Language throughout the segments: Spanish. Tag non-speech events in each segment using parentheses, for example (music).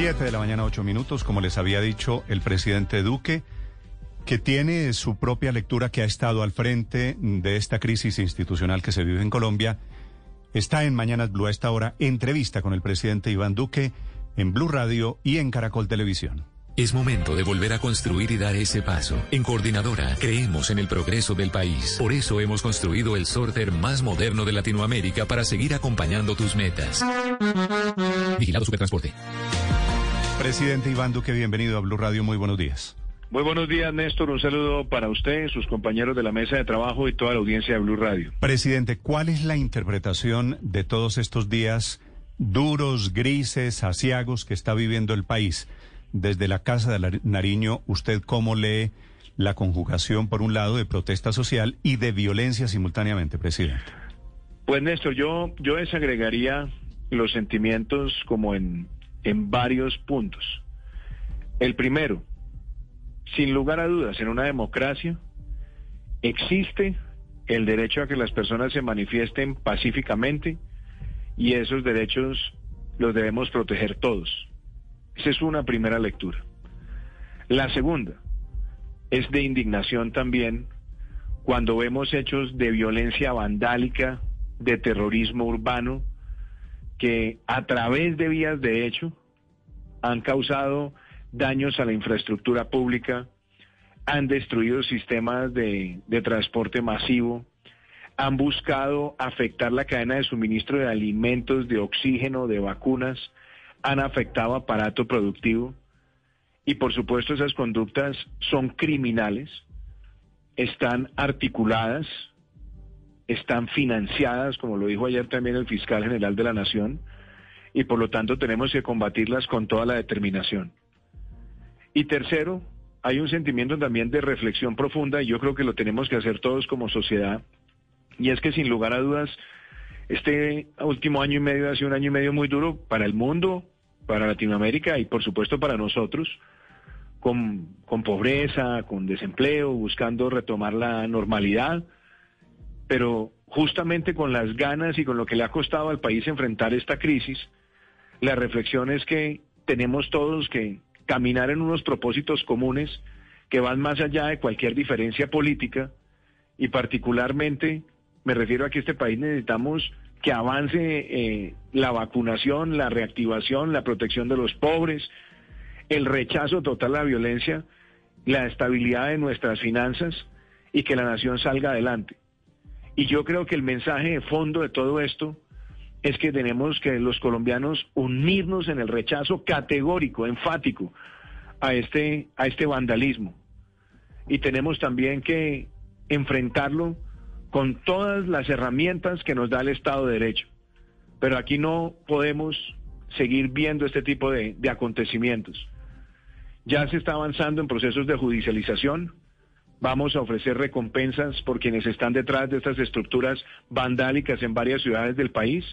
Siete de la mañana, ocho minutos. Como les había dicho el presidente Duque, que tiene su propia lectura, que ha estado al frente de esta crisis institucional que se vive en Colombia, está en Mañanas Blue a esta hora, entrevista con el presidente Iván Duque en Blue Radio y en Caracol Televisión. Es momento de volver a construir y dar ese paso. En Coordinadora creemos en el progreso del país. Por eso hemos construido el sorter más moderno de Latinoamérica para seguir acompañando tus metas. Vigilado Supertransporte. Presidente Iván Duque, bienvenido a Blue Radio. Muy buenos días. Muy buenos días, Néstor. Un saludo para usted, sus compañeros de la mesa de trabajo y toda la audiencia de Blue Radio. Presidente, ¿cuál es la interpretación de todos estos días duros, grises, asiagos que está viviendo el país? Desde la Casa de Nariño, ¿usted cómo lee la conjugación, por un lado, de protesta social y de violencia simultáneamente, presidente? Pues, Néstor, yo, yo desagregaría los sentimientos como en, en varios puntos. El primero, sin lugar a dudas, en una democracia existe el derecho a que las personas se manifiesten pacíficamente y esos derechos los debemos proteger todos. Esa es una primera lectura. La segunda es de indignación también cuando vemos hechos de violencia vandálica, de terrorismo urbano, que a través de vías de hecho han causado daños a la infraestructura pública, han destruido sistemas de, transporte masivo, han buscado afectar la cadena de suministro de alimentos, de oxígeno, de vacunas, han afectado aparato productivo. Y por supuesto esas conductas son criminales, están articuladas, están financiadas, como lo dijo ayer también el fiscal general de la Nación, y por lo tanto tenemos que combatirlas con toda la determinación. Y tercero, hay un sentimiento también de reflexión profunda y yo creo que lo tenemos que hacer todos como sociedad. Y es que sin lugar a dudas, este último año y medio ha sido un año y medio muy duro para el mundo, para Latinoamérica y por supuesto para nosotros, con, con pobreza, con desempleo, buscando retomar la normalidad, pero justamente con las ganas y con lo que le ha costado al país enfrentar esta crisis, la reflexión es que tenemos todos que caminar en unos propósitos comunes que van más allá de cualquier diferencia política y particularmente me refiero a que este país necesitamos que avance eh, la vacunación, la reactivación, la protección de los pobres, el rechazo total a la violencia, la estabilidad de nuestras finanzas y que la nación salga adelante. Y yo creo que el mensaje de fondo de todo esto es que tenemos que los colombianos unirnos en el rechazo categórico, enfático a este, a este vandalismo. Y tenemos también que enfrentarlo con todas las herramientas que nos da el Estado de Derecho. Pero aquí no podemos seguir viendo este tipo de, de acontecimientos. Ya se está avanzando en procesos de judicialización. Vamos a ofrecer recompensas por quienes están detrás de estas estructuras vandálicas en varias ciudades del país.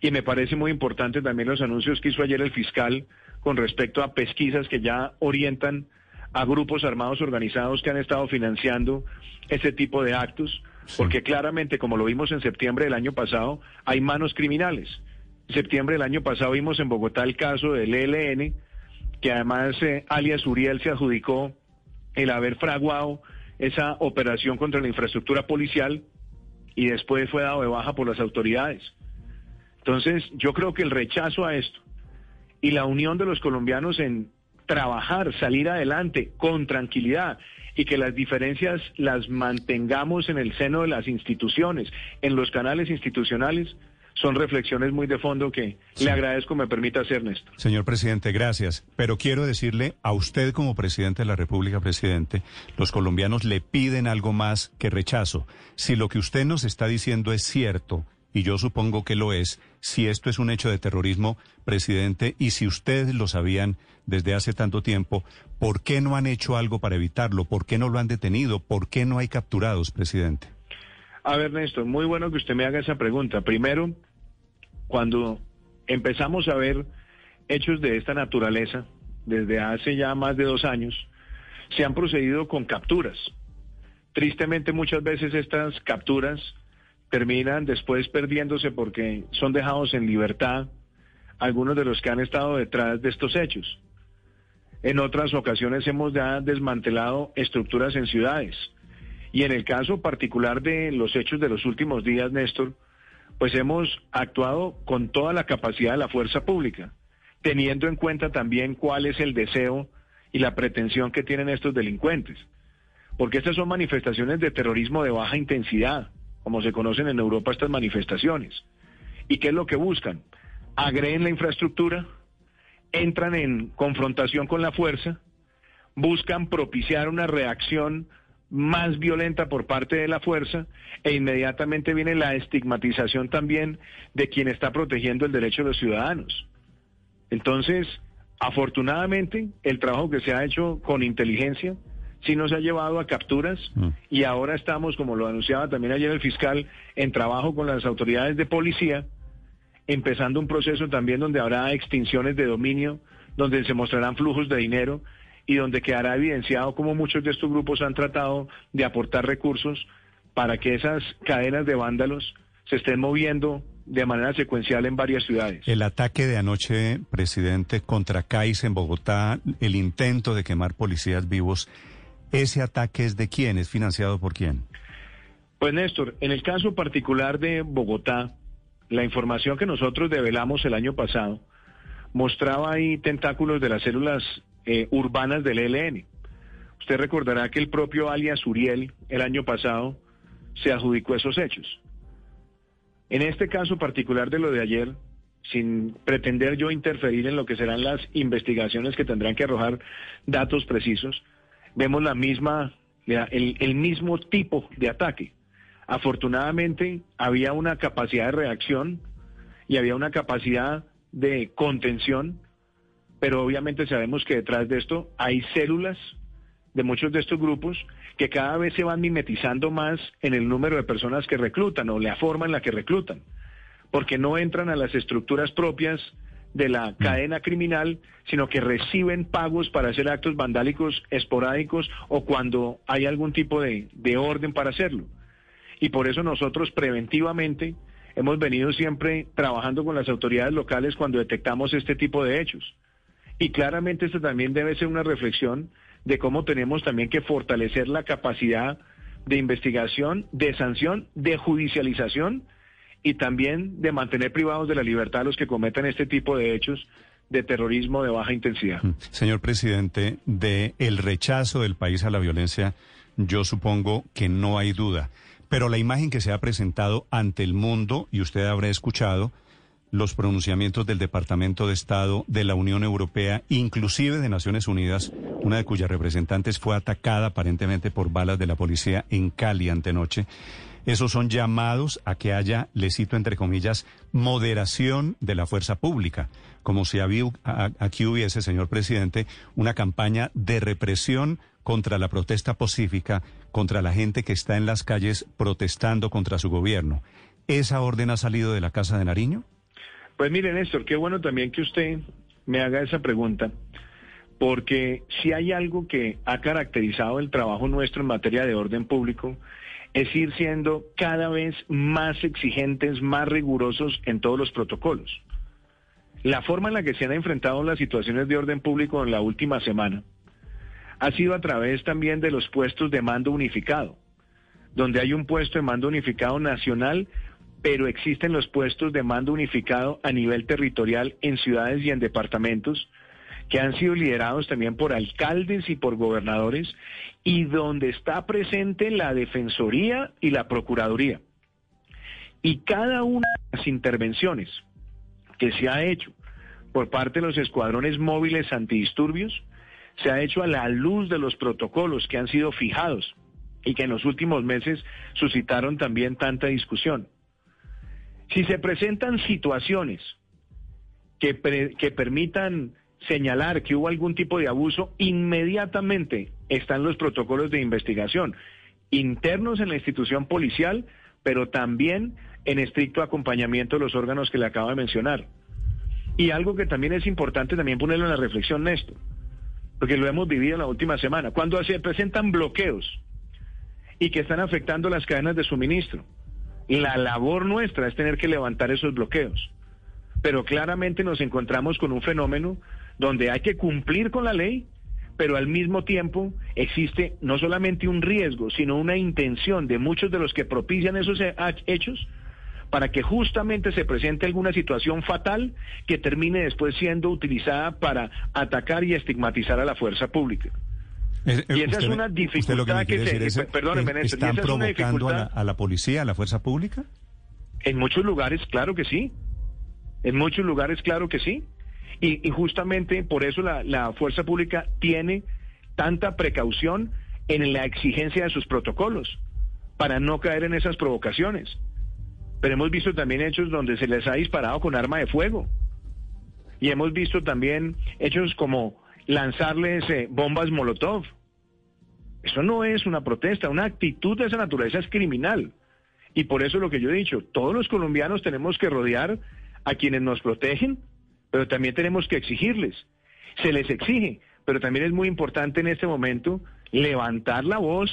Y me parece muy importante también los anuncios que hizo ayer el fiscal con respecto a pesquisas que ya orientan a grupos armados organizados que han estado financiando ese tipo de actos, porque claramente, como lo vimos en septiembre del año pasado, hay manos criminales. En septiembre del año pasado vimos en Bogotá el caso del ELN, que además eh, alias Uriel se adjudicó el haber fraguado esa operación contra la infraestructura policial y después fue dado de baja por las autoridades. Entonces, yo creo que el rechazo a esto y la unión de los colombianos en trabajar, salir adelante con tranquilidad y que las diferencias las mantengamos en el seno de las instituciones, en los canales institucionales, son reflexiones muy de fondo que le agradezco me permita hacer, Néstor. Señor presidente, gracias. Pero quiero decirle a usted como presidente de la República, presidente, los colombianos le piden algo más que rechazo. Si lo que usted nos está diciendo es cierto, y yo supongo que lo es, si esto es un hecho de terrorismo, presidente, y si ustedes lo sabían desde hace tanto tiempo, ¿por qué no han hecho algo para evitarlo? ¿Por qué no lo han detenido? ¿Por qué no hay capturados, presidente? A ver, Néstor, muy bueno que usted me haga esa pregunta. Primero, cuando empezamos a ver hechos de esta naturaleza, desde hace ya más de dos años, se han procedido con capturas. Tristemente muchas veces estas capturas terminan después perdiéndose porque son dejados en libertad algunos de los que han estado detrás de estos hechos. En otras ocasiones hemos ya desmantelado estructuras en ciudades y en el caso particular de los hechos de los últimos días, Néstor, pues hemos actuado con toda la capacidad de la fuerza pública, teniendo en cuenta también cuál es el deseo y la pretensión que tienen estos delincuentes. Porque estas son manifestaciones de terrorismo de baja intensidad, como se conocen en Europa estas manifestaciones. ¿Y qué es lo que buscan? Agreden la infraestructura, entran en confrontación con la fuerza, buscan propiciar una reacción más violenta por parte de la fuerza e inmediatamente viene la estigmatización también de quien está protegiendo el derecho de los ciudadanos. Entonces, afortunadamente, el trabajo que se ha hecho con inteligencia sí nos ha llevado a capturas mm. y ahora estamos, como lo anunciaba también ayer el fiscal, en trabajo con las autoridades de policía, empezando un proceso también donde habrá extinciones de dominio, donde se mostrarán flujos de dinero y donde quedará evidenciado cómo muchos de estos grupos han tratado de aportar recursos para que esas cadenas de vándalos se estén moviendo de manera secuencial en varias ciudades. El ataque de anoche, presidente, contra CAIS en Bogotá, el intento de quemar policías vivos, ¿ese ataque es de quién? ¿Es financiado por quién? Pues Néstor, en el caso particular de Bogotá, la información que nosotros develamos el año pasado mostraba ahí tentáculos de las células eh, urbanas del ELN. Usted recordará que el propio alias Uriel el año pasado se adjudicó esos hechos. En este caso particular de lo de ayer, sin pretender yo interferir en lo que serán las investigaciones que tendrán que arrojar datos precisos, vemos la misma, el, el mismo tipo de ataque. Afortunadamente había una capacidad de reacción y había una capacidad de contención pero obviamente sabemos que detrás de esto hay células de muchos de estos grupos que cada vez se van mimetizando más en el número de personas que reclutan o la forma en la que reclutan, porque no entran a las estructuras propias de la mm. cadena criminal, sino que reciben pagos para hacer actos vandálicos esporádicos o cuando hay algún tipo de, de orden para hacerlo. Y por eso nosotros preventivamente hemos venido siempre trabajando con las autoridades locales cuando detectamos este tipo de hechos. Y claramente esto también debe ser una reflexión de cómo tenemos también que fortalecer la capacidad de investigación, de sanción, de judicialización y también de mantener privados de la libertad a los que cometan este tipo de hechos de terrorismo de baja intensidad. Mm. Señor presidente, de el rechazo del país a la violencia, yo supongo que no hay duda, pero la imagen que se ha presentado ante el mundo y usted habrá escuchado los pronunciamientos del Departamento de Estado de la Unión Europea, inclusive de Naciones Unidas, una de cuyas representantes fue atacada aparentemente por balas de la policía en Cali antenoche. Esos son llamados a que haya, le cito entre comillas, moderación de la fuerza pública, como si aquí hubiese, señor presidente, una campaña de represión contra la protesta pacífica, contra la gente que está en las calles protestando contra su gobierno. ¿Esa orden ha salido de la Casa de Nariño? Pues mire, Néstor, qué bueno también que usted me haga esa pregunta, porque si hay algo que ha caracterizado el trabajo nuestro en materia de orden público, es ir siendo cada vez más exigentes, más rigurosos en todos los protocolos. La forma en la que se han enfrentado las situaciones de orden público en la última semana ha sido a través también de los puestos de mando unificado, donde hay un puesto de mando unificado nacional pero existen los puestos de mando unificado a nivel territorial en ciudades y en departamentos que han sido liderados también por alcaldes y por gobernadores y donde está presente la Defensoría y la Procuraduría. Y cada una de las intervenciones que se ha hecho por parte de los escuadrones móviles antidisturbios se ha hecho a la luz de los protocolos que han sido fijados y que en los últimos meses suscitaron también tanta discusión. Si se presentan situaciones que, permitan señalar que hubo algún tipo de abuso, inmediatamente están los protocolos de investigación internos en la institución policial, pero también en estricto acompañamiento de los órganos que le acabo de mencionar. Y algo que también es importante también ponerlo en la reflexión, Néstor, porque lo hemos vivido en la última semana. Cuando se presentan bloqueos y que están afectando las cadenas de suministro, la labor nuestra es tener que levantar esos bloqueos. Pero claramente nos encontramos con un fenómeno donde hay que cumplir con la ley, pero al mismo tiempo existe no solamente un riesgo, sino una intención de muchos de los que propician esos hechos para que justamente se presente alguna situación fatal que termine después siendo utilizada para atacar y estigmatizar a la fuerza pública. Y esa es una dificultad que, se... perdóneme, ¿Están provocando a, la, a la policía, a la fuerza pública? En muchos lugares, claro que sí. En muchos lugares, claro que sí. Y, justamente por eso la, la, fuerza pública tiene tanta precaución en la exigencia de sus protocolos, para no caer en esas provocaciones pero hemos visto también hechos donde se les ha disparado con arma de fuego. Y hemos visto también hechos como lanzarles eh, bombas Molotov. Eso no es una protesta, una actitud de esa naturaleza es criminal. Y por eso lo que yo he dicho, todos los colombianos tenemos que rodear a quienes nos protegen, pero también tenemos que exigirles. Se les exige, pero también es muy importante en este momento levantar la voz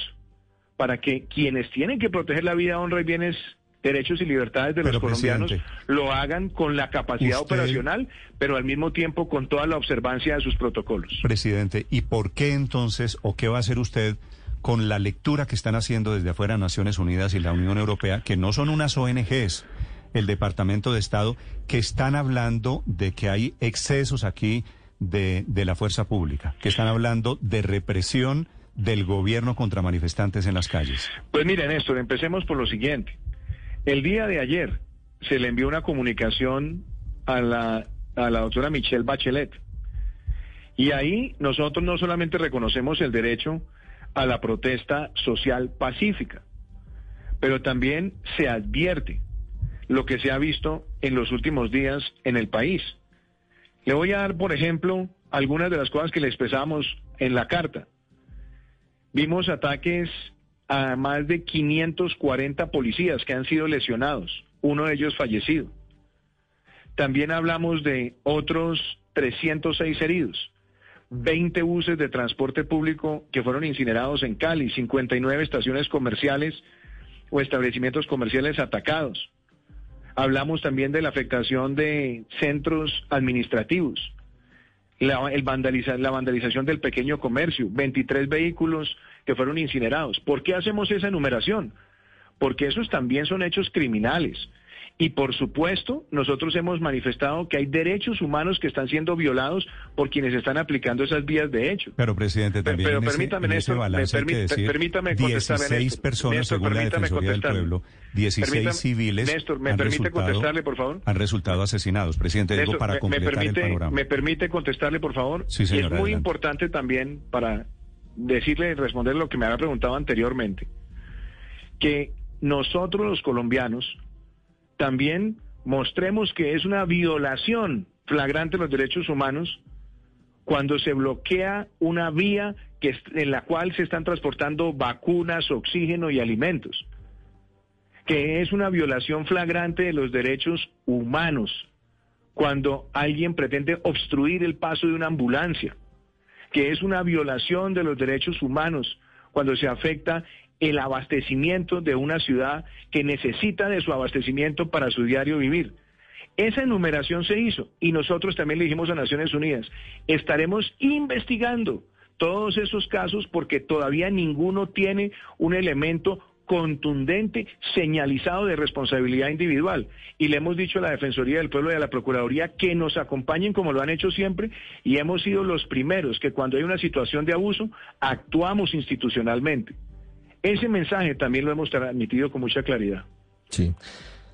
para que quienes tienen que proteger la vida, honra y bienes derechos y libertades de los colombianos lo hagan con la capacidad operacional, pero al mismo tiempo con toda la observancia de sus protocolos. Presidente, ¿y por qué entonces o qué va a hacer usted con la lectura que están haciendo desde afuera Naciones Unidas y la Unión Europea, que no son unas ONGs, el Departamento de Estado, que están hablando de que hay excesos aquí de, de la fuerza pública, que están hablando de represión del gobierno contra manifestantes en las calles? Pues mire, Néstor, empecemos por lo siguiente. El día de ayer se le envió una comunicación a la, a la doctora Michelle Bachelet. Y ahí nosotros no solamente reconocemos el derecho a la protesta social pacífica, pero también se advierte lo que se ha visto en los últimos días en el país. Le voy a dar, por ejemplo, algunas de las cosas que le expresamos en la carta. Vimos ataques a más de 540 policías que han sido lesionados, uno de ellos fallecido. También hablamos de otros 306 heridos, 20 buses de transporte público que fueron incinerados en Cali, 59 estaciones comerciales o establecimientos comerciales atacados. Hablamos también de la afectación de centros administrativos, la, el la vandalización del pequeño comercio, 23 vehículos que fueron incinerados. ¿Por qué hacemos esa enumeración? Porque esos también son hechos criminales. Y por supuesto, nosotros hemos manifestado que hay derechos humanos que están siendo violados por quienes están aplicando esas vías de hecho. Pero, presidente, también pero, permítame, Néstor, permítame 16 personas, según la Defensoría del Pueblo, 16 civiles Néstor, ¿me permite contestarle, por favor? Han resultado asesinados. Presidente, Néstor, digo para completar me permite, el panorama. ¿Me permite contestarle, por favor? Sí, señor, y es muy adelante. importante también para decirle y responder lo que me había preguntado anteriormente, que nosotros los colombianos también mostremos que es una violación flagrante de los derechos humanos cuando se bloquea una vía que, en la cual se están transportando vacunas, oxígeno y alimentos, que es una violación flagrante de los derechos humanos cuando alguien pretende obstruir el paso de una ambulancia, que es una violación de los derechos humanos cuando se afecta el abastecimiento de una ciudad que necesita de su abastecimiento para su diario vivir. Esa enumeración se hizo y nosotros también le dijimos a Naciones Unidas, estaremos investigando todos esos casos porque todavía ninguno tiene un elemento contundente, señalizado de responsabilidad individual. Y le hemos dicho a la Defensoría del Pueblo y a la Procuraduría que nos acompañen como lo han hecho siempre y hemos sido los primeros que cuando hay una situación de abuso actuamos institucionalmente. Ese mensaje también lo hemos transmitido con mucha claridad. Sí.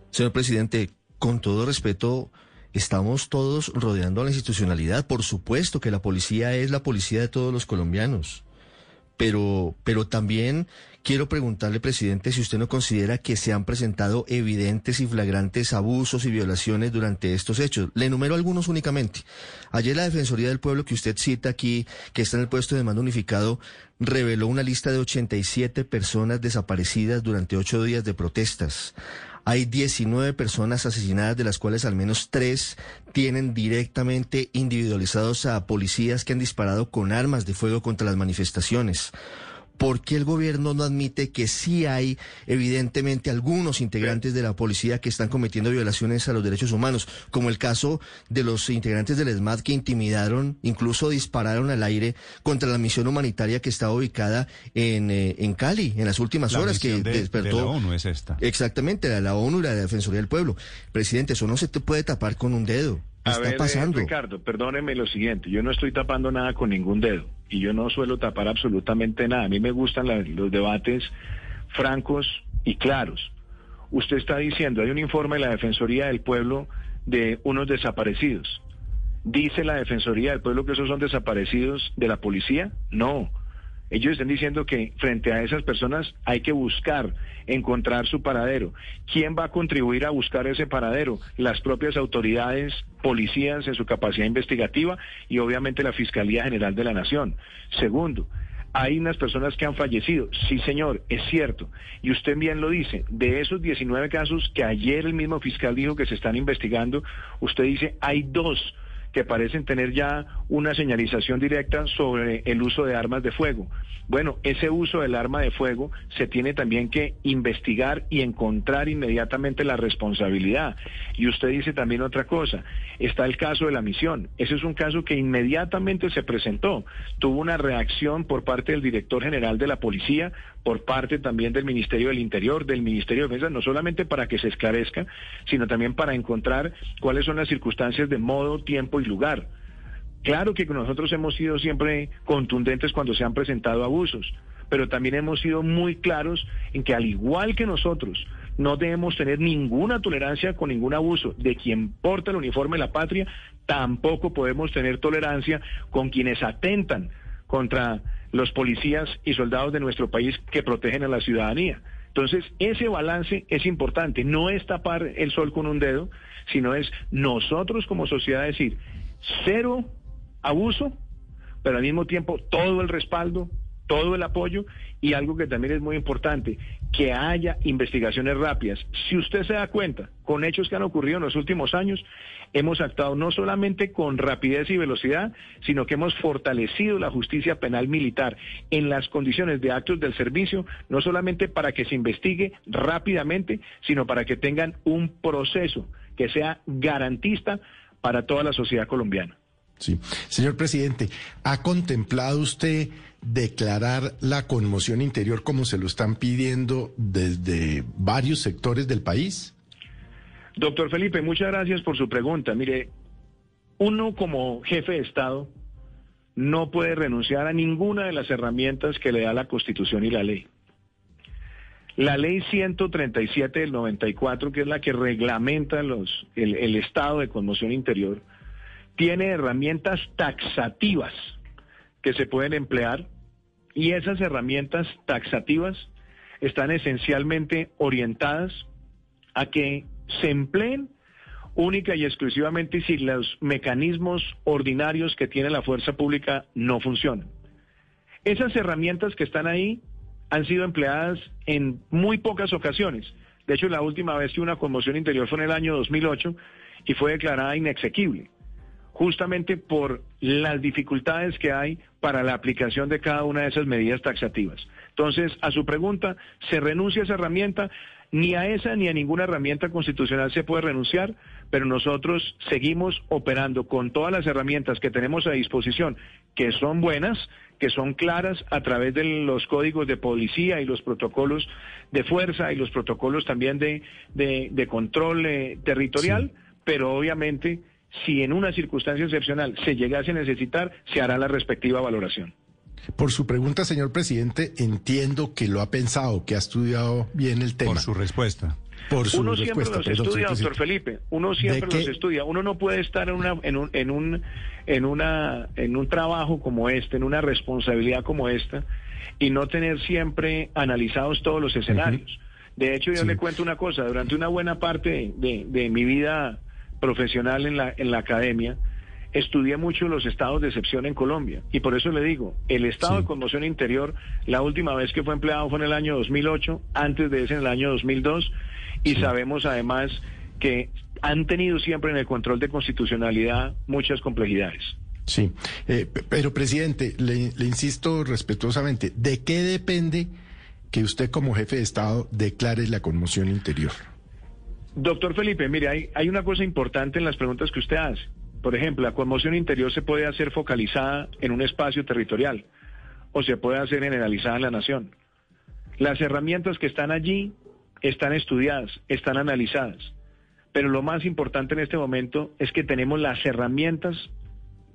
Señor presidente, con todo respeto, estamos todos rodeando a la institucionalidad. Por supuesto que la policía es la policía de todos los colombianos. Pero, pero también quiero preguntarle, presidente, si usted no considera que se han presentado evidentes y flagrantes abusos y violaciones durante estos hechos. Le enumero algunos únicamente. Ayer la Defensoría del Pueblo que usted cita aquí, que está en el puesto de mando unificado, reveló una lista de 87 personas desaparecidas durante ocho días de protestas. Hay 19 personas asesinadas, de las cuales al menos tres tienen directamente individualizados a policías que han disparado con armas de fuego contra las manifestaciones. ¿Por qué el gobierno no admite que sí hay evidentemente algunos integrantes de la policía que están cometiendo violaciones a los derechos humanos, como el caso de los integrantes del ESMAD que intimidaron, incluso dispararon al aire contra la misión humanitaria que está ubicada en, eh, en Cali en las últimas La horas que de- despertó de la ONU es esta. Exactamente, la, la ONU y la Defensoría del Pueblo. Presidente, eso no se te puede tapar con un dedo. ¿Qué A está ver, eh? Ricardo, perdóneme lo siguiente, yo no estoy tapando nada con ningún dedo y yo no suelo tapar absolutamente nada. A mí me gustan la- los debates francos y claros. Usted está diciendo, hay un informe de la Defensoría del Pueblo de unos desaparecidos. ¿Dice la Defensoría del Pueblo que esos son desaparecidos de la policía? No. Ellos están diciendo que frente a esas personas hay que buscar, encontrar su paradero. ¿Quién va a contribuir a buscar ese paradero? Las propias autoridades, policías en su capacidad investigativa y obviamente la Fiscalía General de la Nación. Segundo, hay unas personas que han fallecido. Sí, señor, es cierto. Y usted bien lo dice. De esos 19 casos que ayer el mismo fiscal dijo que se están investigando, usted dice, hay dos que parecen tener ya una señalización directa sobre el uso de armas de fuego. Bueno, ese uso del arma de fuego se tiene también que investigar y encontrar inmediatamente la responsabilidad. Y usted dice también otra cosa, está el caso de la misión. Ese es un caso que inmediatamente se presentó. Tuvo una reacción por parte del director general de la policía, por parte también del Ministerio del Interior, del Ministerio de Defensa, no solamente para que se esclarezca, sino también para encontrar cuáles son las circunstancias de modo, tiempo y lugar. Claro que nosotros hemos sido siempre contundentes cuando se han presentado abusos, pero también hemos sido muy claros en que al igual que nosotros, no debemos tener ninguna tolerancia con ningún abuso de quien porta el uniforme de la patria, tampoco podemos tener tolerancia con quienes atentan contra los policías y soldados de nuestro país que protegen a la ciudadanía. Entonces, ese balance es importante, no es tapar el sol con un dedo, sino es nosotros como sociedad decir, cero abuso, pero al mismo tiempo todo el respaldo, todo el apoyo y algo que también es muy importante, que haya investigaciones rápidas. Si usted se da cuenta, con hechos que han ocurrido en los últimos años, hemos actuado no solamente con rapidez y velocidad, sino que hemos fortalecido la justicia penal militar en las condiciones de actos del servicio, no solamente para que se investigue rápidamente, sino para que tengan un proceso que sea garantista para toda la sociedad colombiana. Sí. Señor presidente, ¿ha contemplado usted declarar la conmoción interior como se lo están pidiendo desde varios sectores del país? Doctor Felipe, muchas gracias por su pregunta. Mire, uno como jefe de Estado no puede renunciar a ninguna de las herramientas que le da la Constitución y la ley. La ley 137 del 94, que es la que reglamenta los, el, el estado de conmoción interior, tiene herramientas taxativas que se pueden emplear y esas herramientas taxativas están esencialmente orientadas a que se empleen única y exclusivamente si los mecanismos ordinarios que tiene la fuerza pública no funcionan. Esas herramientas que están ahí han sido empleadas en muy pocas ocasiones. De hecho, la última vez que una conmoción interior fue en el año 2008 y fue declarada inexequible, justamente por las dificultades que hay para la aplicación de cada una de esas medidas taxativas. Entonces, a su pregunta, ¿se renuncia a esa herramienta? Ni a esa ni a ninguna herramienta constitucional se puede renunciar, pero nosotros seguimos operando con todas las herramientas que tenemos a disposición, que son buenas, que son claras a través de los códigos de policía y los protocolos de fuerza y los protocolos también de, de, de control eh, territorial, sí. pero obviamente si en una circunstancia excepcional se llegase a necesitar, se hará la respectiva valoración. Por su pregunta, señor presidente, entiendo que lo ha pensado, que ha estudiado bien el tema. Por su respuesta. por su Uno siempre respuesta, los perdón, estudia, señor doctor. Felipe. Uno siempre qué? los estudia. Uno no puede estar en una, en un, en un, en una, en un trabajo como este, en una responsabilidad como esta, y no tener siempre analizados todos los escenarios. De hecho, yo Sí. le cuento una cosa. Durante una buena parte de, de mi vida profesional en la, en la academia, estudié mucho los estados de excepción en Colombia. Y por eso le digo, el estado Sí. de conmoción interior, la última vez que fue empleado fue en el año 2008, antes de ese en el año 2002, y sabemos además que han tenido siempre en el control de constitucionalidad muchas complejidades. Sí, eh, pero presidente, le, le insisto respetuosamente, ¿de qué depende que usted como jefe de Estado declare la conmoción interior? Doctor Felipe, mire, hay, hay una cosa importante en las preguntas que usted hace. Por ejemplo, la conmoción interior se puede hacer focalizada en un espacio territorial o se puede hacer generalizada en la nación. Las herramientas que están allí están estudiadas, están analizadas. Pero lo más importante en este momento es que tenemos las herramientas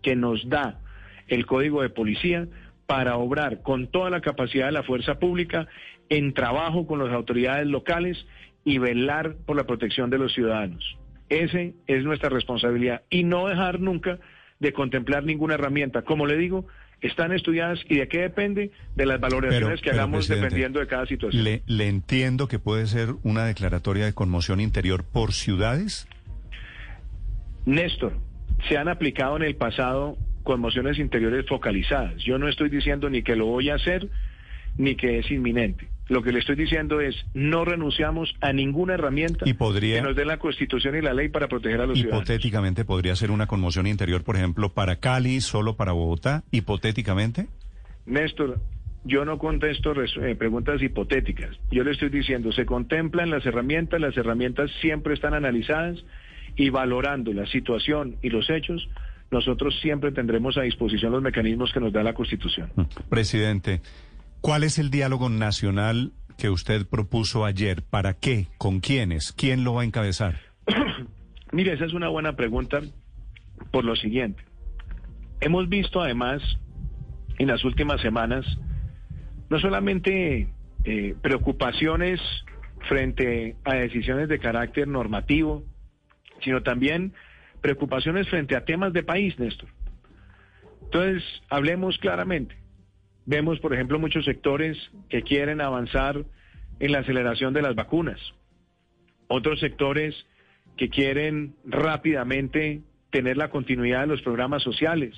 que nos da el Código de Policía para obrar con toda la capacidad de la fuerza pública en trabajo con las autoridades locales y velar por la protección de los ciudadanos. Ese es nuestra responsabilidad y no dejar nunca de contemplar ninguna herramienta. Como le digo, están estudiadas y de qué depende de las valoraciones que pero, hagamos dependiendo de cada situación. Le, le entiendo que puede ser una declaratoria de conmoción interior por ciudades. Néstor, se han aplicado en el pasado conmociones interiores focalizadas. Yo no estoy diciendo ni que lo voy a hacer ni que es inminente. Lo que le estoy diciendo es no renunciamos a ninguna herramienta Y podría- que nos dé la Constitución y la ley para proteger a los ciudadanos. Hipotéticamente podría ser una conmoción interior, por ejemplo, para Cali, solo para Bogotá, hipotéticamente. Néstor, yo no contesto eh, preguntas hipotéticas. Yo le estoy diciendo, se contemplan las herramientas, las herramientas siempre están analizadas y valorando la situación y los hechos, nosotros siempre tendremos a disposición los mecanismos que nos da la Constitución. Mm. Presidente, ¿cuál es el diálogo nacional que usted propuso ayer? ¿Para qué? ¿Con quiénes? ¿Quién lo va a encabezar? (coughs) Mire, esa es una buena pregunta por lo siguiente. Hemos visto además en las últimas semanas no solamente eh, preocupaciones frente a decisiones de carácter normativo, sino también preocupaciones frente a temas de país, Néstor. Entonces, hablemos claramente. Vemos, por ejemplo, muchos sectores que quieren avanzar en la aceleración de las vacunas. Otros sectores que quieren rápidamente tener la continuidad de los programas sociales,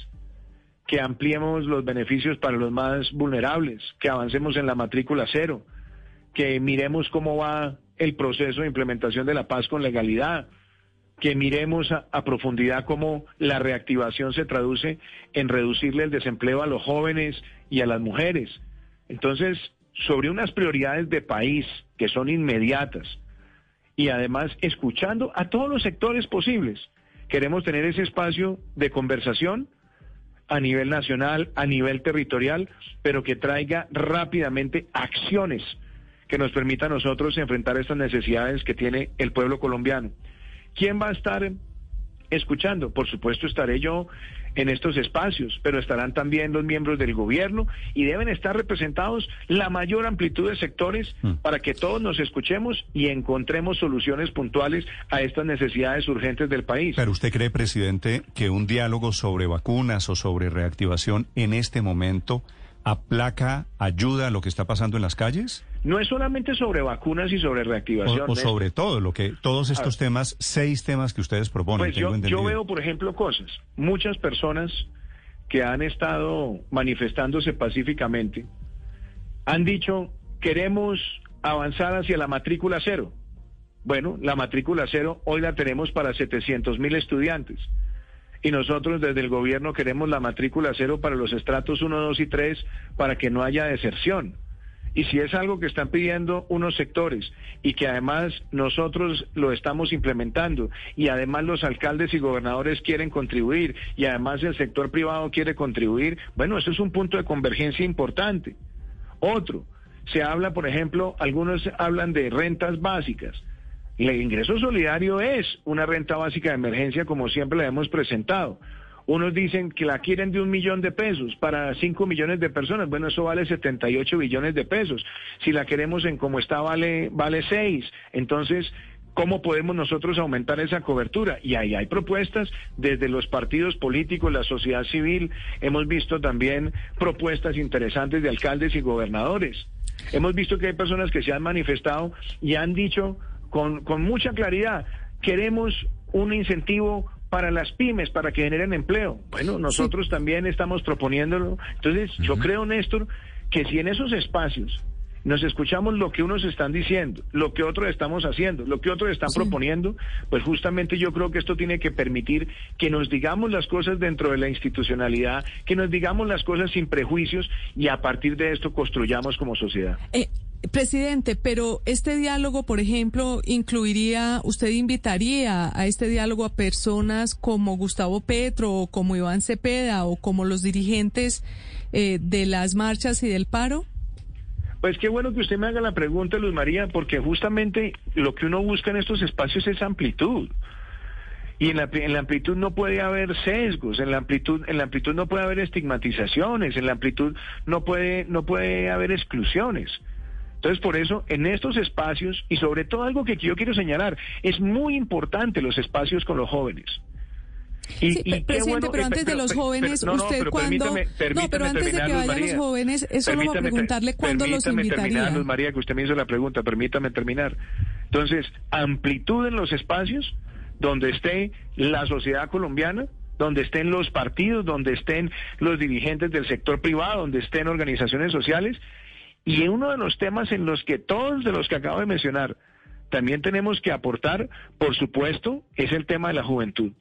que ampliemos los beneficios para los más vulnerables, que avancemos en la matrícula cero, que miremos cómo va el proceso de implementación de la paz con legalidad, que miremos a, profundidad cómo la reactivación se traduce en reducirle el desempleo a los jóvenes y a las mujeres. Entonces, sobre unas prioridades de país que son inmediatas y además escuchando a todos los sectores posibles, queremos tener ese espacio de conversación a nivel nacional, a nivel territorial, pero que traiga rápidamente acciones que nos permita a nosotros enfrentar estas necesidades que tiene el pueblo colombiano. ¿Quién va a estar escuchando? Por supuesto estaré yo en estos espacios, pero estarán también los miembros del gobierno y deben estar representados la mayor amplitud de sectores Mm. para que todos nos escuchemos y encontremos soluciones puntuales a estas necesidades urgentes del país. Pero usted cree, presidente, que un diálogo sobre vacunas o sobre reactivación en este momento aplaca, ayuda a lo que está pasando en las calles? No es solamente sobre vacunas y sobre reactivación. o Néstor. sobre todo, lo que todos estos temas, seis temas que ustedes proponen, Pues tengo yo, entendido. yo veo, por ejemplo, cosas. Muchas personas que han estado manifestándose pacíficamente han dicho, queremos avanzar hacia la matrícula cero. Bueno, la matrícula cero hoy la tenemos para 700 mil estudiantes. Y nosotros desde el gobierno queremos la matrícula cero para los estratos 1, 2 y 3 para que no haya deserción. Y si es algo que están pidiendo unos sectores y que además nosotros lo estamos implementando y además los alcaldes y gobernadores quieren contribuir y además el sector privado quiere contribuir, bueno, eso es un punto de convergencia importante. Otro, se habla, por ejemplo, algunos hablan de rentas básicas. El ingreso solidario es una renta básica de emergencia como siempre la hemos presentado. Unos dicen que la quieren de un millón de pesos para cinco millones de personas. Bueno, eso vale 78 billones de pesos. Si la queremos en como está, vale, vale seis. Entonces, ¿Cómo podemos nosotros aumentar esa cobertura? Y ahí hay propuestas desde los partidos políticos, la sociedad civil. Hemos visto también propuestas interesantes de alcaldes y gobernadores. Hemos visto que hay personas que se han manifestado y han dicho con, con mucha claridad, queremos un incentivo para las pymes, para que generen empleo. Bueno, nosotros también estamos proponiéndolo. Entonces, yo creo, Néstor, que si en esos espacios nos escuchamos lo que unos están diciendo, lo que otros estamos haciendo, lo que otros están proponiendo, pues justamente yo creo que esto tiene que permitir que nos digamos las cosas dentro de la institucionalidad, que nos digamos las cosas sin prejuicios y a partir de esto construyamos como sociedad. Eh, Presidente, pero este diálogo, por ejemplo, incluiría, usted invitaría a este diálogo a personas como Gustavo Petro o como Iván Cepeda o como los dirigentes eh, de las marchas y del paro? Pues qué bueno que usted me haga la pregunta, Luz María, porque justamente lo que uno busca en estos espacios es amplitud. Y en la, en la, amplitud no puede haber sesgos, en la amplitud, en la amplitud no puede haber estigmatizaciones, en la amplitud no puede, no puede haber exclusiones. Entonces, por eso, en estos espacios, y sobre todo algo que yo quiero señalar, es muy importante los espacios con los jóvenes. Y, sí, presidente, pero antes de los jóvenes, usted cuando... no, pero antes de que vayan los jóvenes, es solo preguntarle cuándo los invitaría. Terminar, Luz María, que usted me hizo la pregunta, permítame terminar. Entonces, amplitud en los espacios donde esté la sociedad colombiana, donde estén los partidos, donde estén los dirigentes del sector privado, donde estén organizaciones sociales, y uno de los temas en los que todos de los que acabo de mencionar también tenemos que aportar, por supuesto, es el tema de la juventud.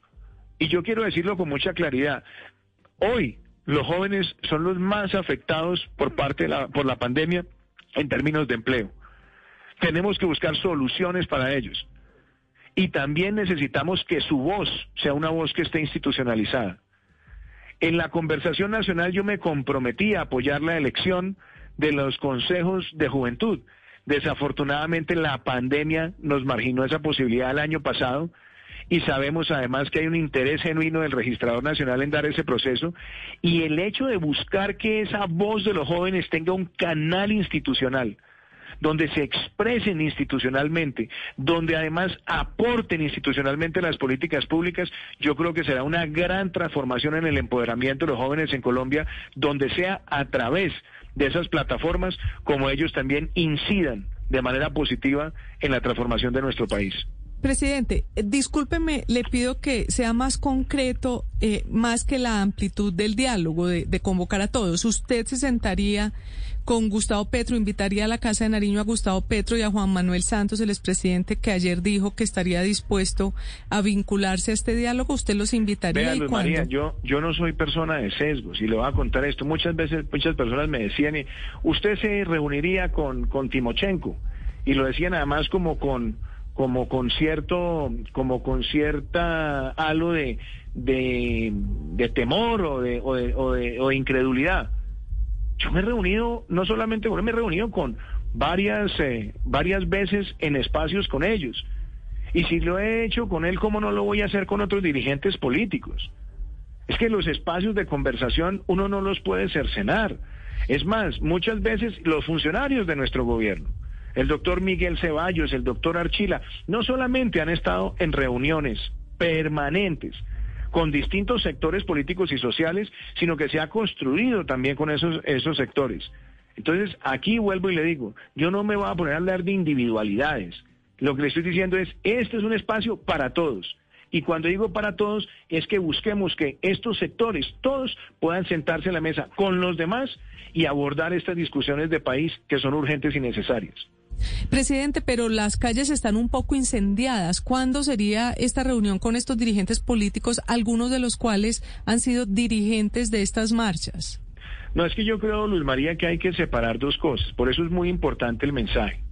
Y yo quiero decirlo con mucha claridad. Hoy los jóvenes son los más afectados por parte de la, por la pandemia en términos de empleo. Tenemos que buscar soluciones para ellos. Y también necesitamos que su voz sea una voz que esté institucionalizada. En la conversación nacional yo me comprometí a apoyar la elección de los consejos de juventud. Desafortunadamente la pandemia nos marginó esa posibilidad el año pasado y sabemos además que hay un interés genuino del registrador nacional en dar ese proceso y el hecho de buscar que esa voz de los jóvenes tenga un canal institucional donde se expresen institucionalmente, donde además aporten institucionalmente las políticas públicas, yo creo que será una gran transformación en el empoderamiento de los jóvenes en Colombia, donde sea a través de esas plataformas como ellos también incidan de manera positiva en la transformación de nuestro país. Presidente, eh, discúlpeme, le pido que sea más concreto, eh, más que la amplitud del diálogo, de, de, convocar a todos. ¿Usted se sentaría con Gustavo Petro, invitaría a la Casa de Nariño a Gustavo Petro y a Juan Manuel Santos, el expresidente que ayer dijo que estaría dispuesto a vincularse a este diálogo? ¿Usted los invitaría? Vea, María, yo, yo no soy persona de sesgos y le voy a contar esto. Muchas veces, muchas personas me decían, usted se reuniría con, con Timochenko y lo decían además como con como con cierto, como con cierta halo de, de, temor o de, o de, o, de, o, incredulidad. Yo me he reunido, no solamente con me he reunido con varias, eh, varias veces en espacios con ellos. Y si lo he hecho con él, ¿cómo no lo voy a hacer con otros dirigentes políticos? Es que los espacios de conversación uno no los puede cercenar. Es más, muchas veces los funcionarios de nuestro gobierno el doctor Miguel Ceballos, el doctor Archila, no solamente han estado en reuniones permanentes con distintos sectores políticos y sociales, sino que se ha construido también con esos, esos sectores. Entonces, aquí vuelvo y le digo, yo no me voy a poner a hablar de individualidades. Lo que le estoy diciendo es, este es un espacio para todos. Y cuando digo para todos, es que busquemos que estos sectores, todos, puedan sentarse a la mesa con los demás y abordar estas discusiones de país que son urgentes y necesarias. Presidente, pero las calles están un poco incendiadas. ¿Cuándo sería esta reunión con estos dirigentes políticos, algunos de los cuales han sido dirigentes de estas marchas? No, es que yo creo, Luz María, que hay que separar dos cosas. Por eso es muy importante el mensaje.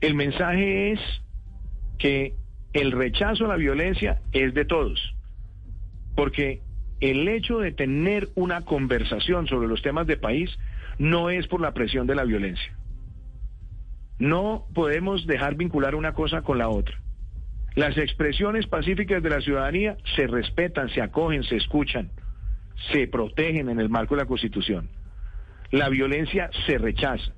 El mensaje es que el rechazo a la violencia es de todos. Porque el hecho de tener una conversación sobre los temas de país no es por la presión de la violencia. No podemos dejar vincular una cosa con la otra. Las expresiones pacíficas de la ciudadanía se respetan, se acogen, se escuchan, se protegen en el marco de la Constitución. La violencia se rechaza.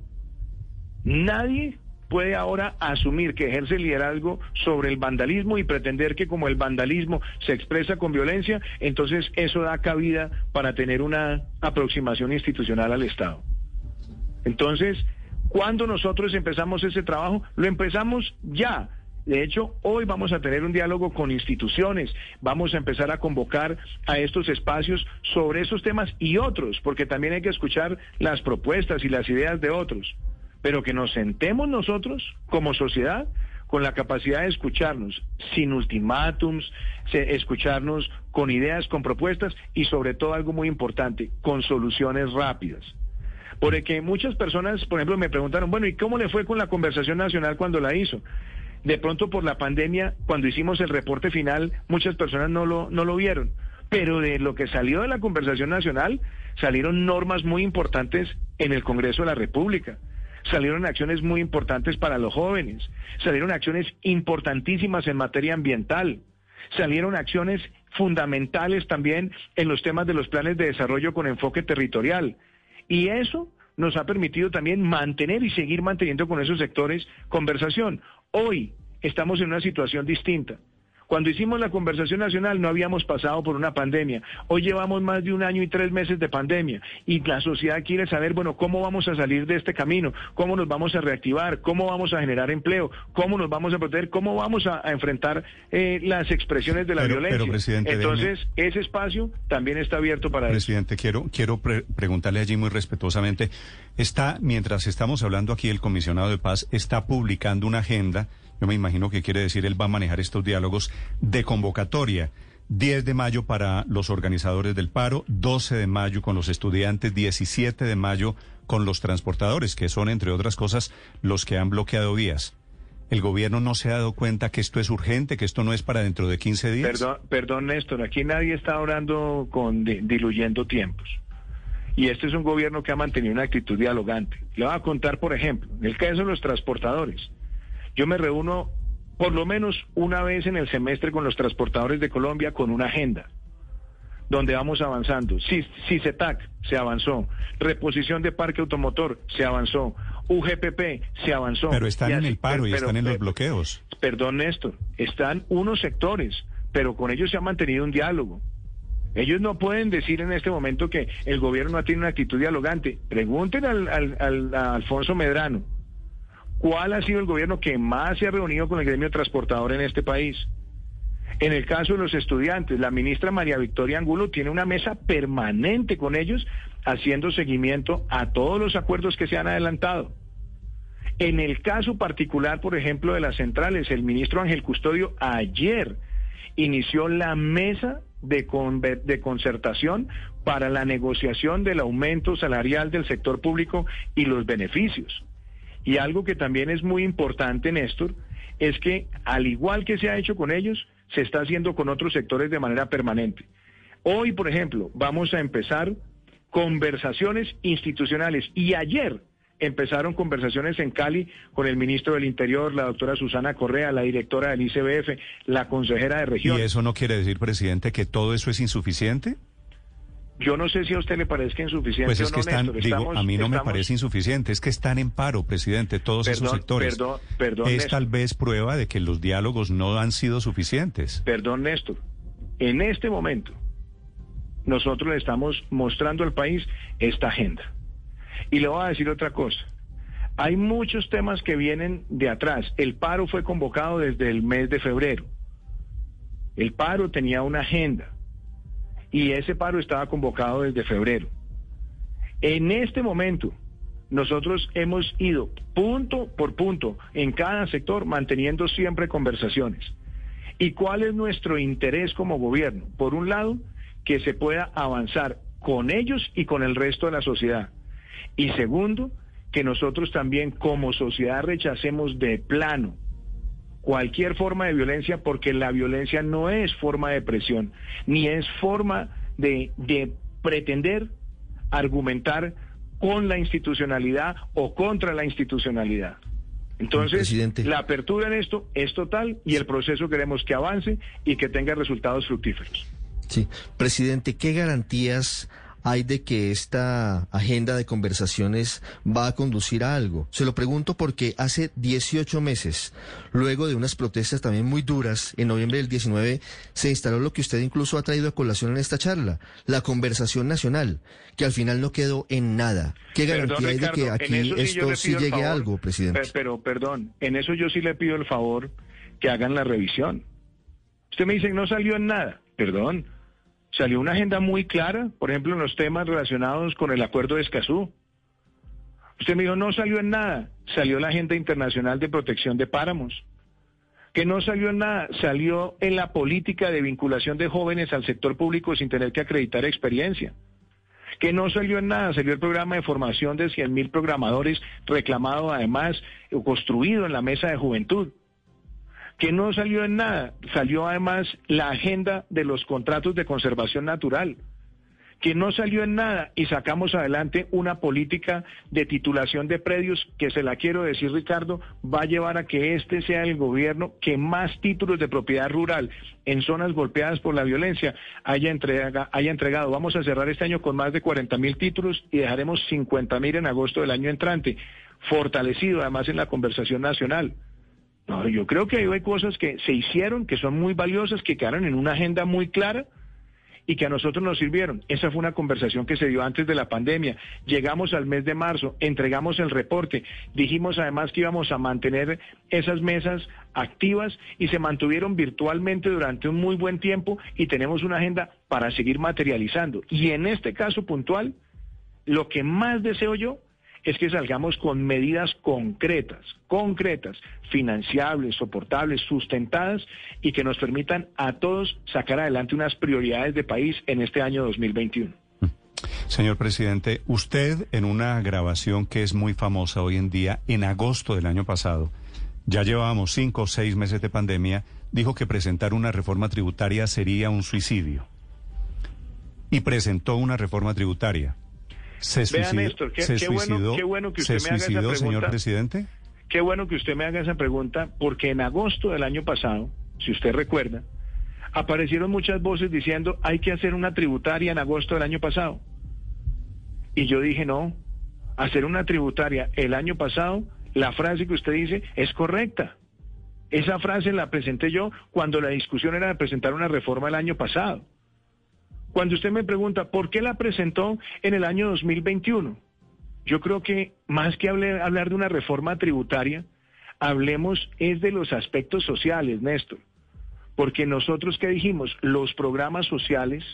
Nadie puede ahora asumir que ejerce liderazgo sobre el vandalismo y pretender que como el vandalismo se expresa con violencia, entonces eso da cabida para tener una aproximación institucional al Estado. Entonces, cuando nosotros empezamos ese trabajo, lo empezamos ya. De hecho, hoy vamos a tener un diálogo con instituciones, vamos a empezar a convocar a estos espacios sobre esos temas y otros, porque también hay que escuchar las propuestas y las ideas de otros pero que nos sentemos nosotros como sociedad con la capacidad de escucharnos sin ultimátums, escucharnos con ideas, con propuestas y sobre todo algo muy importante, con soluciones rápidas. Porque muchas personas, por ejemplo, me preguntaron, bueno, ¿y cómo le fue con la conversación nacional cuando la hizo? De pronto por la pandemia, cuando hicimos el reporte final, muchas personas no lo, no lo vieron. Pero de lo que salió de la conversación nacional, salieron normas muy importantes en el Congreso de la República salieron acciones muy importantes para los jóvenes, salieron acciones importantísimas en materia ambiental, salieron acciones fundamentales también en los temas de los planes de desarrollo con enfoque territorial. Y eso nos ha permitido también mantener y seguir manteniendo con esos sectores conversación. Hoy estamos en una situación distinta. Cuando hicimos la conversación nacional no habíamos pasado por una pandemia. Hoy llevamos más de un año y tres meses de pandemia y la sociedad quiere saber, bueno, cómo vamos a salir de este camino, cómo nos vamos a reactivar, cómo vamos a generar empleo, cómo nos vamos a proteger, cómo vamos a, enfrentar eh, las expresiones de la violencia. presidente, Entonces, ese espacio también está abierto para presidente, quiero quiero preguntarle allí muy respetuosamente, está mientras estamos hablando aquí el comisionado de paz está publicando una agenda yo me imagino que quiere decir él va a manejar estos diálogos de convocatoria. 10 de mayo para los organizadores del paro, 12 de mayo con los estudiantes, 17 de mayo con los transportadores, que son, entre otras cosas, los que han bloqueado vías. ¿El gobierno no se ha dado cuenta que esto es urgente, que esto no es para dentro de 15 días? Perdón, perdón Néstor, aquí nadie está orando con diluyendo tiempos. Y este es un gobierno que ha mantenido una actitud dialogante. Le voy a contar, por ejemplo, en el caso de los transportadores. Yo me reúno por lo menos una vez en el semestre con los transportadores de Colombia con una agenda donde vamos avanzando. CICETAC se avanzó, reposición de parque automotor se avanzó, UGPP se avanzó. Pero están en el paro y están en los bloqueos. Perdón, Néstor, están unos sectores, pero con ellos se ha mantenido un diálogo. Ellos no pueden decir en este momento que el gobierno no tiene una actitud dialogante. Pregunten al, a Alfonso Medrano ¿Cuál ha sido el gobierno que más se ha reunido con el gremio transportador en este país? En el caso de los estudiantes, la ministra María Victoria Angulo tiene una mesa permanente con ellos haciendo seguimiento a todos los acuerdos que se han adelantado. En el caso particular, por ejemplo, de las centrales, el ministro Ángel Custodio ayer inició la mesa de, de concertación para la negociación del aumento salarial del sector público y los beneficios. Y algo que también es muy importante, Néstor, es que al igual que se ha hecho con ellos, se está haciendo con otros sectores de manera permanente. Hoy, por ejemplo, vamos a empezar conversaciones institucionales y ayer empezaron conversaciones en Cali con el ministro del Interior, la doctora Susana Correa, la directora del ICBF, la consejera de región. ¿Y eso no quiere decir, presidente, que todo eso es insuficiente? Yo no sé si a usted le parezca insuficiente pues es que no, están, digo, a mí no me parece insuficiente, es que están en paro, presidente, todos esos sectores. Perdón, perdón, es tal vez prueba de que los diálogos no han sido suficientes. Perdón, Néstor. En este momento, nosotros le estamos mostrando al país esta agenda. Y le voy a decir otra cosa. Hay muchos temas que vienen de atrás. El paro fue convocado desde el mes de febrero. El paro tenía una agenda y ese paro estaba convocado desde febrero. En este momento, nosotros hemos ido punto por punto en cada sector manteniendo siempre conversaciones. ¿Y cuál es nuestro interés como gobierno? Por un lado, que se pueda avanzar con ellos y con el resto de la sociedad. Y segundo, que nosotros también como sociedad rechacemos de plano cualquier forma de violencia porque la violencia no es forma de presión, ni es forma de, pretender argumentar con la institucionalidad o contra la institucionalidad. Entonces, Presidente. la apertura en esto es total y el proceso queremos que avance y que tenga resultados fructíferos. Sí, presidente, ¿qué garantías hay de que esta agenda de conversaciones va a conducir a algo? Se lo pregunto porque hace 18 meses, luego de unas protestas también muy duras, en noviembre del 19, se instaló lo que usted incluso ha traído a colación en esta charla, la conversación nacional, que al final no quedó en nada. ¿Qué Perdón, garantía hay de que Ricardo, aquí sí esto sí llegue a algo, presidente? pe- Pero, perdón, en eso yo sí le pido el favor que hagan la revisión. Usted me dice que no salió en nada. Perdón. Salió una agenda muy clara, por ejemplo, en los temas relacionados con el acuerdo de Escazú. Usted me dijo, no salió en nada. Salió la Agenda Internacional de Protección de Páramos. Que no salió en nada. Salió en la política de vinculación de jóvenes al sector público sin tener que acreditar experiencia que no salió en nada, salió el programa de formación de 100 mil programadores, reclamado además, o construido en la mesa de juventud, que no salió en nada, salió además la agenda de los contratos de conservación natural, que no salió en nada y sacamos adelante una política de titulación de predios que se la quiero decir Ricardo, va a llevar a que este sea el gobierno que más títulos de propiedad rural en zonas golpeadas por la violencia haya, haya entregado. Vamos a cerrar este año con más de 40 mil títulos y dejaremos 50 mil en agosto del año entrante, fortalecido además en la conversación nacional. No, yo creo que hay cosas que se hicieron, que son muy valiosas, que quedaron en una agenda muy clara y que a nosotros nos sirvieron. Esa fue una conversación que se dio antes de la pandemia. Llegamos al mes de marzo, entregamos el reporte, dijimos además que íbamos a mantener esas mesas activas y se mantuvieron virtualmente durante un muy buen tiempo y tenemos una agenda para seguir materializando. Y en este caso puntual, lo que más deseo yo es que salgamos con medidas concretas, concretas, financiables, soportables, sustentadas y que nos permitan a todos sacar adelante unas prioridades de país en este año 2021. Señor presidente, usted en una grabación que es muy famosa hoy en día, en agosto del año pasado, ya llevábamos cinco o seis meses de pandemia, dijo que presentar una reforma tributaria sería un suicidio. Y presentó una reforma tributaria. ¿Se suicidó, Néstor, qué- se qué bueno- suicidó, qué bueno que ¿se usted me haga esa suicidó, señor pregunta. presidente? Qué bueno que usted me haga esa pregunta porque en agosto del año pasado, si usted recuerda, aparecieron muchas voces diciendo hay que hacer una tributaria en agosto del año pasado. Y yo dije no, hacer una tributaria el año pasado, la frase que usted dice es correcta. Esa frase la presenté yo cuando la discusión era de presentar una reforma el año pasado. Cuando usted me pregunta, ¿por qué la presentó en el año 2021? Yo creo que más que hable- hablar de una reforma tributaria, hablemos es de los aspectos sociales, Néstor. Porque nosotros que dijimos, los programas sociales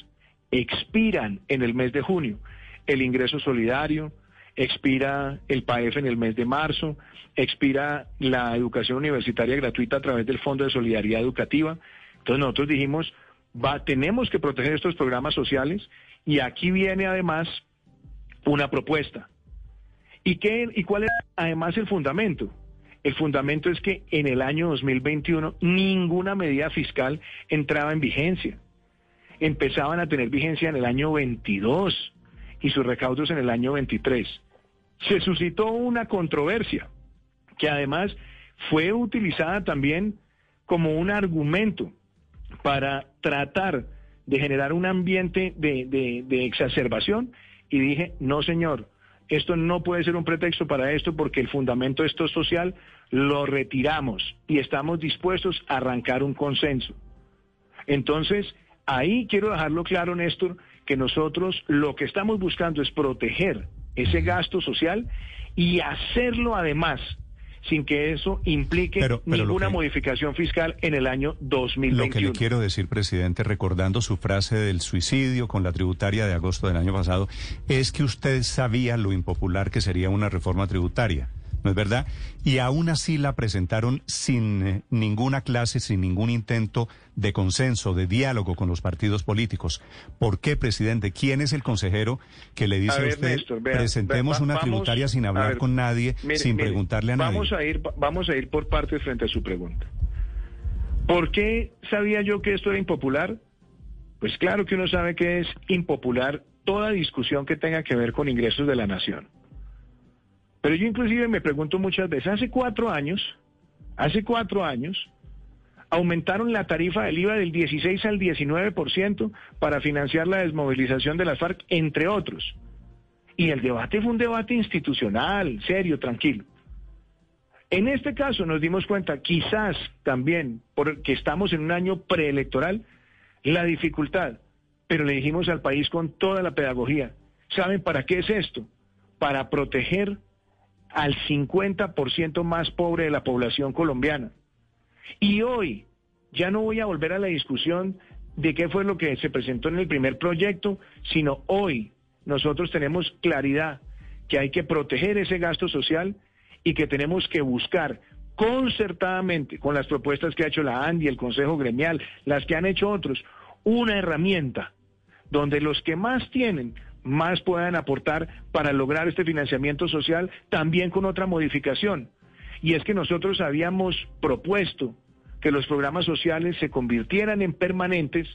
expiran en el mes de junio. El ingreso solidario, expira el PAEF en el mes de marzo, expira la educación universitaria gratuita a través del Fondo de Solidaridad Educativa. Entonces nosotros dijimos, tenemos que proteger estos programas sociales y aquí viene además una propuesta. ¿Y, qué, ¿Y cuál es además el fundamento? El fundamento es que en el año 2021 ninguna medida fiscal entraba en vigencia. Empezaban a tener vigencia en el año 22 y sus recaudos en el año 23. Se suscitó una controversia que además fue utilizada también como un argumento para tratar de generar un ambiente de, de- exacerbación y dije, no señor, esto no puede ser un pretexto para esto porque el fundamento de esto social lo retiramos y estamos dispuestos a arrancar un consenso. Entonces, ahí quiero dejarlo claro, Néstor, que nosotros lo que estamos buscando es proteger ese gasto social y hacerlo además sin que eso implique Pero- pero lo ninguna que- modificación fiscal en el año Lo que 2021. le quiero decir, presidente, recordando su frase del suicidio con la tributaria de agosto del año pasado, es que usted sabía lo impopular que sería una reforma tributaria, ¿no es verdad? Y aún así la presentaron sin eh, ninguna clase, sin ningún intento de consenso, de diálogo con los partidos políticos. ¿Por qué, presidente? ¿Quién es el consejero que le dice A usted, Néstor, vea, presentemos va- una vamos- tributaria sin hablar ver, con nadie, mire, sin mire, preguntarle a nadie? vamos A ir, vamos a ir por partes frente a su pregunta. ¿Por qué sabía yo que esto era impopular? Pues claro que uno sabe que es impopular toda discusión que tenga que ver con ingresos de la nación. Pero yo inclusive me pregunto muchas veces, hace cuatro años, hace cuatro años, aumentaron la tarifa del IVA del 16 al 19% para financiar la desmovilización de las FARC, entre otros. Y el debate fue un debate institucional, serio, tranquilo. En este caso nos dimos cuenta, quizás también porque estamos en un año preelectoral, la dificultad, pero le dijimos al país con toda la pedagogía, ¿saben para qué es esto? Para proteger al 50% más pobre de la población colombiana. Y hoy ya no voy a volver a la discusión de qué fue lo que se presentó en el primer proyecto, sino hoy nosotros tenemos claridad que hay que proteger ese gasto social y que tenemos que buscar concertadamente con las propuestas que ha hecho la ANDI, el Consejo Gremial, las que han hecho otros, una herramienta donde los que más tienen más puedan aportar para lograr este financiamiento social, también con otra modificación. Y es que nosotros habíamos propuesto que los programas sociales se convirtieran en permanentes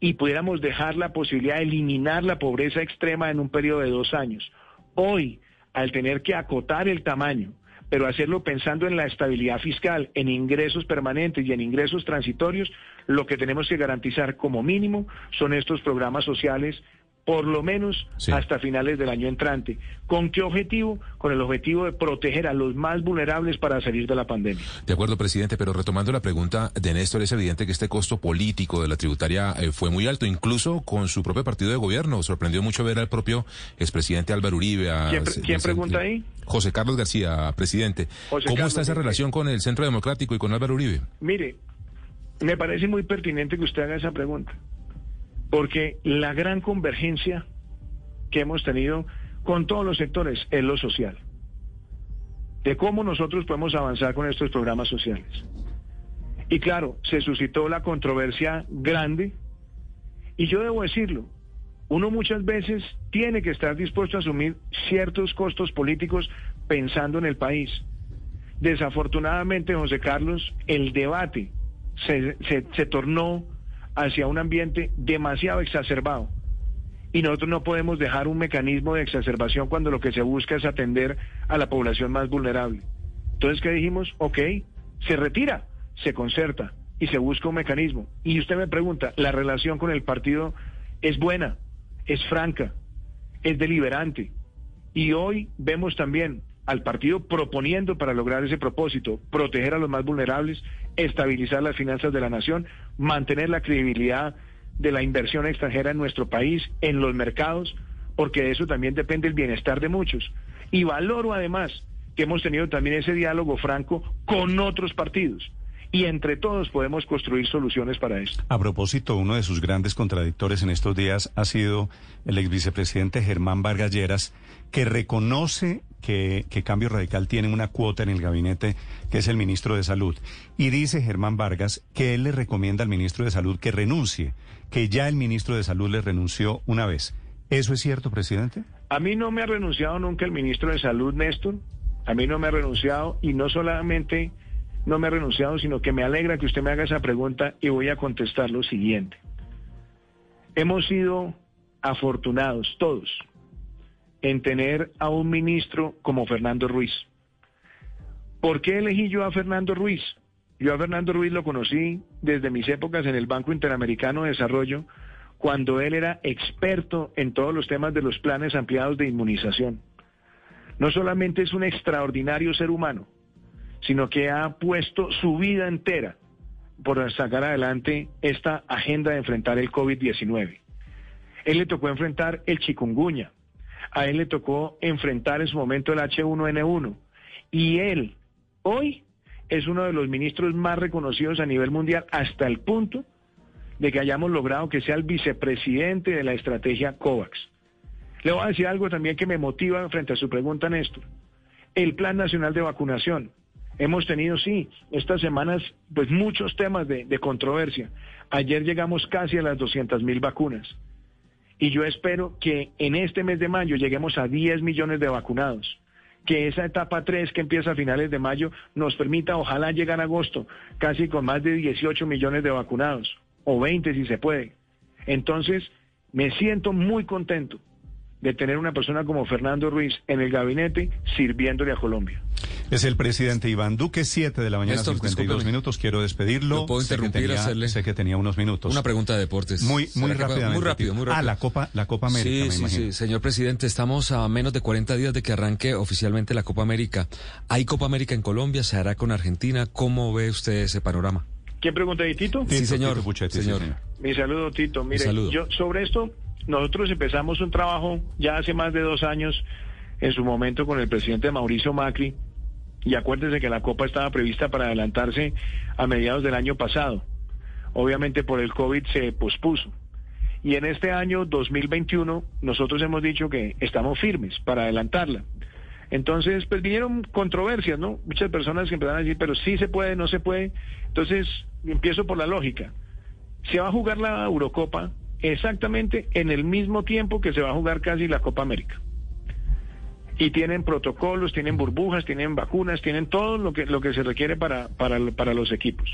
y pudiéramos dejar la posibilidad de eliminar la pobreza extrema en un periodo de dos años. Hoy, al tener que acotar el tamaño, pero hacerlo pensando en la estabilidad fiscal, en ingresos permanentes y en ingresos transitorios, lo que tenemos que garantizar como mínimo son estos programas sociales por lo menos hasta finales del año entrante. ¿Con qué objetivo? Con el objetivo de proteger a los más vulnerables para salir de la pandemia. De acuerdo, presidente, pero retomando la pregunta de Néstor, es evidente que este costo político de la tributaria eh, fue muy alto, incluso con su propio partido de gobierno. Sorprendió mucho ver al propio expresidente Álvaro Uribe. ¿Quién, pregunta ahí? José Carlos García, presidente. ¿Cómo está esa relación con el Centro Democrático y con Álvaro Uribe? Mire, me parece muy pertinente que usted haga esa pregunta porque la gran convergencia que hemos tenido con todos los sectores es lo social, de cómo nosotros podemos avanzar con estos programas sociales. Y claro, se suscitó la controversia grande, y yo debo decirlo, uno muchas veces tiene que estar dispuesto a asumir ciertos costos políticos pensando en el país. Desafortunadamente, José Carlos, el debate se, se, se tornó hacia un ambiente demasiado exacerbado. Y nosotros no podemos dejar un mecanismo de exacerbación cuando lo que se busca es atender a la población más vulnerable. Entonces, ¿qué dijimos? Ok, se retira, se concerta y se busca un mecanismo. Y usted me pregunta, ¿la relación con el partido es buena, es franca, es deliberante? Y hoy vemos también al partido proponiendo para lograr ese propósito, proteger a los más vulnerables, estabilizar las finanzas de la nación, mantener la credibilidad de la inversión extranjera en nuestro país, en los mercados, porque de eso también depende el bienestar de muchos. Y valoro además que hemos tenido también ese diálogo franco con otros partidos y entre todos podemos construir soluciones para esto. A propósito, uno de sus grandes contradictores en estos días ha sido el ex vicepresidente Germán Vargas Lleras, que reconoce que, que, Cambio Radical tiene una cuota en el gabinete, que es el ministro de Salud. Y dice Germán Vargas que él le recomienda al ministro de Salud que renuncie, que ya el ministro de Salud le renunció una vez. ¿Eso es cierto, presidente? A mí no me ha renunciado nunca el ministro de Salud, Néstor. A mí no me ha renunciado y no solamente no me ha renunciado, sino que me alegra que usted me haga esa pregunta y voy a contestar lo siguiente. Hemos sido afortunados todos en tener a un ministro como Fernando Ruiz. ¿Por qué elegí yo a Fernando Ruiz? Yo a Fernando Ruiz lo conocí desde mis épocas en el Banco Interamericano de Desarrollo, cuando él era experto en todos los temas de los planes ampliados de inmunización. No solamente es un extraordinario ser humano, sino que ha puesto su vida entera por sacar adelante esta agenda de enfrentar el COVID-19. Él le tocó enfrentar el chikungunya, a él le tocó enfrentar en su momento el H1N1 y él hoy es uno de los ministros más reconocidos a nivel mundial hasta el punto de que hayamos logrado que sea el vicepresidente de la estrategia COVAX. Le voy a decir algo también que me motiva frente a su pregunta, Néstor. El Plan Nacional de Vacunación Hemos tenido, sí, estas semanas, pues muchos temas de, controversia. Ayer llegamos casi a las 200 mil vacunas. Y yo espero que en este mes de mayo lleguemos a 10 millones de vacunados. Que esa etapa 3 que empieza a finales de mayo nos permita, ojalá llegar a agosto, casi con más de 18 millones de vacunados. O 20 si se puede. Entonces, me siento muy contento de tener una persona como Fernando Ruiz en el gabinete sirviéndole a Colombia. Es el presidente Iván Duque, 7 de la mañana, Néstor, 52 discúlpeme. minutos. Quiero despedirlo. ¿Lo puedo Sé que interrumpir, tenía- hacerle Sé que tenía unos minutos. Una pregunta de deportes. Muy, muy ¿Será que- rápidamente. Muy rápido, muy rápido. Ah, la Copa, la Copa América, Sí, me sí, imagino. sí. Señor presidente, estamos a menos de 40 días de que arranque oficialmente la Copa América. ¿Hay Copa América en Colombia? ¿Se hará con Argentina? ¿Cómo ve usted ese panorama? ¿Quién pregunta ahí, Tito? Sí, Tito, señor. Tito Puchetti, sí, Señor. señor. Mi saludo, Tito. Mire, saludo. yo sobre esto, nosotros empezamos un trabajo ya hace más de dos años, en su momento con el presidente Mauricio Macri, y acuérdense que la Copa estaba prevista para adelantarse a mediados del año pasado. Obviamente por el COVID se pospuso. Y en este año 2021 nosotros hemos dicho que estamos firmes para adelantarla. Entonces, pues vinieron controversias, ¿no? Muchas personas que empezaron a decir, pero sí se puede, no se puede. Entonces, empiezo por la lógica. Se va a jugar la Eurocopa exactamente en el mismo tiempo que se va a jugar casi la Copa América. Y tienen protocolos, tienen burbujas, tienen vacunas, tienen todo lo que, lo que se requiere para, para, los equipos.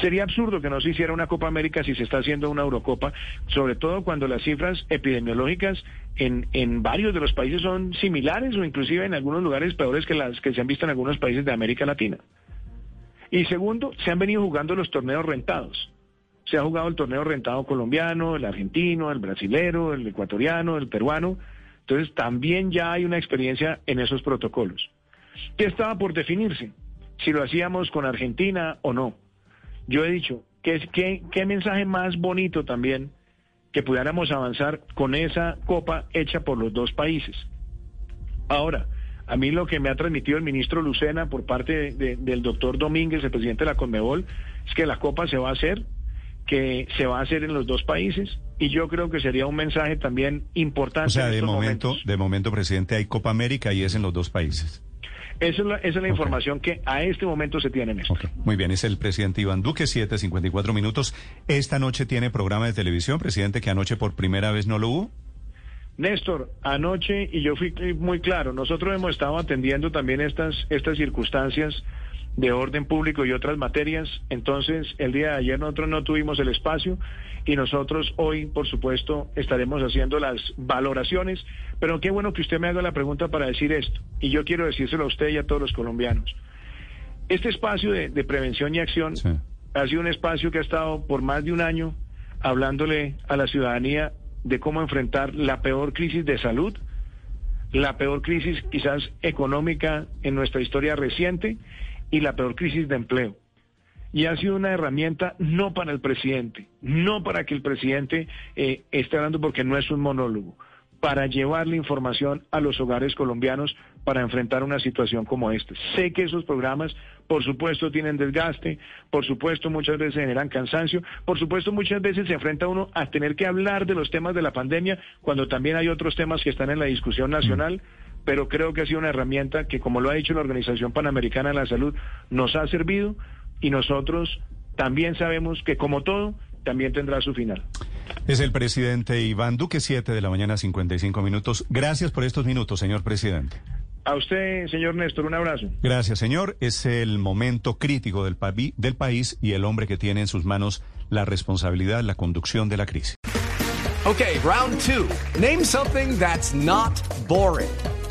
Sería absurdo que no se hiciera una Copa América si se está haciendo una Eurocopa, sobre todo cuando las cifras epidemiológicas en, en varios de los países son similares o inclusive en algunos lugares peores que las que se han visto en algunos países de América Latina. Y segundo, se han venido jugando los torneos rentados. Se ha jugado el torneo rentado colombiano, el argentino, el brasilero, el ecuatoriano, el peruano. Entonces también ya hay una experiencia en esos protocolos. ¿Qué estaba por definirse? Si lo hacíamos con Argentina o no. Yo he dicho, ¿qué, qué, mensaje más bonito también que pudiéramos avanzar con esa copa hecha por los dos países? Ahora, a mí lo que me ha transmitido el ministro Lucena por parte de- de- del doctor Domínguez, el presidente de la Conmebol, es que la copa se va a hacer, que se va a hacer en los dos países, y yo creo que sería un mensaje también importante. O sea, en de momento, momentos. de momento, presidente, hay Copa América y es en los dos países. Esa es la, esa es la información que a este momento se tiene, Néstor. Ok, Muy bien, es el presidente Iván Duque, 7.54 minutos. Esta noche tiene programa de televisión, presidente, que anoche por primera vez no lo hubo. Néstor, anoche, y yo fui muy claro, nosotros hemos estado atendiendo también estas, estas circunstancias de orden público y otras materias, entonces el día de ayer nosotros no tuvimos el espacio y nosotros hoy, por supuesto, estaremos haciendo las valoraciones, pero qué bueno que usted me haga la pregunta para decir esto, y yo quiero decírselo a usted y a todos los colombianos. Este espacio de, de prevención y acción Sí. ha sido un espacio que ha estado por más de un año hablándole a la ciudadanía de cómo enfrentar la peor crisis de salud, la peor crisis quizás económica en nuestra historia reciente y la peor crisis de empleo. Y ha sido una herramienta no para el presidente, no para que el presidente eh, esté hablando porque no es un monólogo, para llevarle información a los hogares colombianos para enfrentar una situación como esta. Sé que esos programas, por supuesto, tienen desgaste, por supuesto, muchas veces generan cansancio, por supuesto, muchas veces se enfrenta uno a tener que hablar de los temas de la pandemia cuando también hay otros temas que están en la discusión nacional. Pero creo que ha sido una herramienta que, como lo ha dicho la Organización Panamericana de la Salud, nos ha servido y nosotros también sabemos que, como todo, también tendrá su final. Es el presidente Iván Duque, 7 de la mañana, 55 minutos. Gracias por estos minutos, señor presidente. A usted, señor Néstor, un abrazo. Gracias, señor. Es el momento crítico del, del país y el hombre que tiene en sus manos la responsabilidad, la conducción de la crisis. Okay, round two. Name something that's not boring.